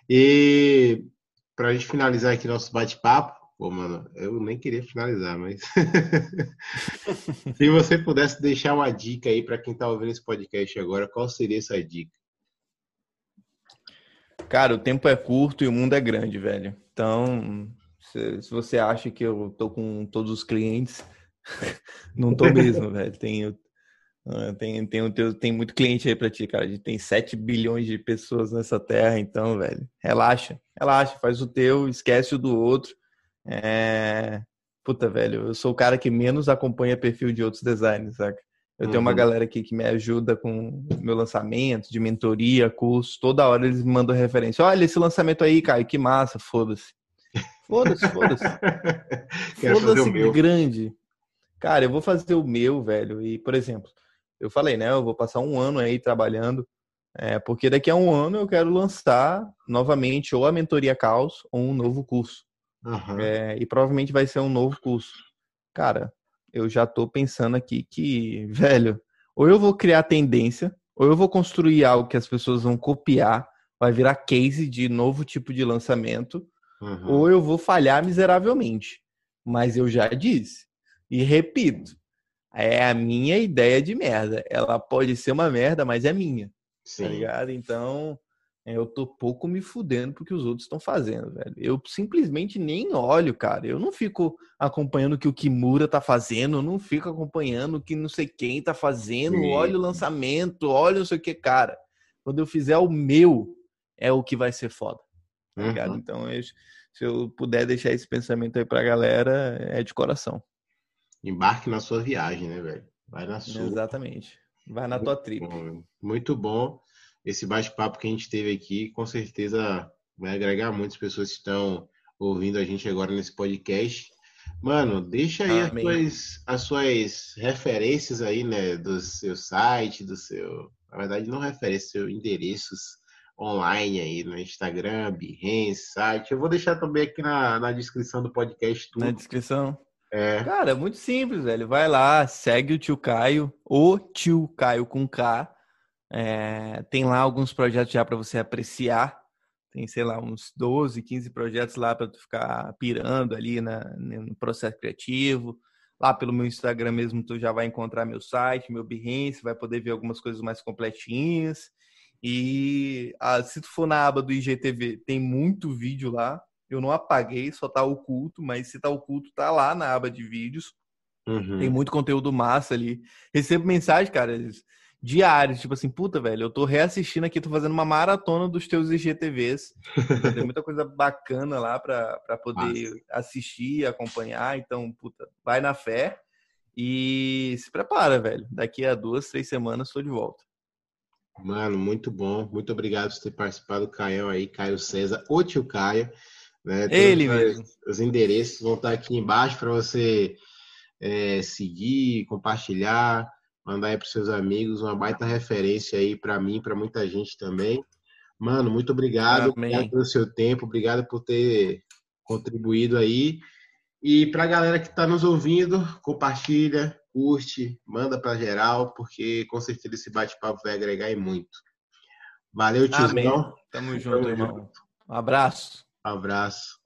E para a gente finalizar aqui nosso bate-papo, pô, mano, eu nem queria finalizar, mas se você pudesse deixar uma dica aí para quem está ouvindo esse podcast agora, qual seria essa dica? Cara, o tempo é curto e o mundo é grande, velho. Então, se, se você acha que eu tô com todos os clientes, não tô mesmo, velho. Tenho, tem, tem, tem, tem muito cliente aí pra ti, cara. A gente tem 7 bilhões de pessoas nessa terra, então, velho, relaxa, relaxa, faz o teu, esquece o do outro. É... Puta, velho, eu sou o cara que menos acompanha perfil de outros designers, saca? Eu tenho uma uhum. galera aqui que me ajuda com meu lançamento, de mentoria, curso. Toda hora eles me mandam referência. Olha esse lançamento aí, Caio, que massa, foda-se. Foda-se, foda-se. foda-se grande. Cara, eu vou fazer o meu, velho. E, por exemplo, eu falei, né? Eu vou passar um ano aí trabalhando. É, porque daqui a um ano eu quero lançar novamente ou a mentoria Caos ou um novo curso. Uhum. É, e provavelmente vai ser um novo curso. Cara, eu já tô pensando aqui que, velho, ou eu vou criar tendência, ou eu vou construir algo que as pessoas vão copiar, vai virar case de novo tipo de lançamento, uhum. ou eu vou falhar miseravelmente. Mas eu já disse e repito, é a minha ideia de merda. Ela pode ser uma merda, mas é minha. Tá Sim. Tá ligado? Então, eu tô pouco me fudendo porque os outros estão fazendo, velho. Eu simplesmente nem olho, cara. Eu não fico acompanhando o que o Kimura tá fazendo, eu não fico acompanhando o que não sei quem tá fazendo. Sim. Olha o lançamento, olha não sei o que, cara. Quando eu fizer o meu, é o que vai ser foda. Tá uhum. ligado? Então, eu, se eu puder deixar esse pensamento aí pra galera, é de coração. Embarque na sua viagem, né, velho? Vai na sua. Exatamente. Vai na tua trip. Muito bom esse bate-papo que a gente teve aqui, com certeza vai agregar muitas pessoas que estão ouvindo a gente agora nesse podcast. Mano, deixa aí as suas, as suas, referências aí, né, do seu site, do seu, na verdade não referências, seus endereços online aí no Instagram, Behance, site. Eu vou deixar também aqui na, na descrição do podcast tudo. Na descrição. É. Cara, é muito simples, velho. Vai lá, segue o tio Caio, o tio Caio com K, é, tem lá alguns projetos já para você apreciar. Tem, sei lá, uns 12, 15 projetos lá para tu ficar pirando ali na, no processo criativo. Lá pelo meu Instagram mesmo, tu já vai encontrar meu site, meu Behance, vai poder ver algumas coisas mais completinhas. E ah, se tu for na aba do IGTV, tem muito vídeo lá. Eu não apaguei, só tá oculto, mas se tá oculto, tá lá na aba de vídeos. Uhum. Tem muito conteúdo massa ali. Recebo mensagem, cara diários. Tipo assim, puta, velho, eu tô reassistindo aqui, tô fazendo uma maratona dos teus IGTVs. Tem muita coisa bacana lá pra, pra poder Nossa. assistir, acompanhar. Então, puta, vai na fé e se prepara, velho. Daqui a duas, três semanas, estou de volta. Mano, muito bom. Muito obrigado por ter participado, Caio aí, Caio César, o tio Caio. Né? Ele mesmo. Os endereços vão estar aqui embaixo para você é, seguir, compartilhar, mandar aí para seus amigos. Uma baita referência aí para mim, para muita gente também. Mano, muito obrigado, obrigado pelo seu tempo, obrigado por ter contribuído aí. E para a galera que está nos ouvindo, compartilha, curte, manda para geral, porque com certeza esse bate-papo vai agregar e muito. Valeu, tiozão. Tamo junto, Tamo irmão. Junto. Um abraço. Um abraço.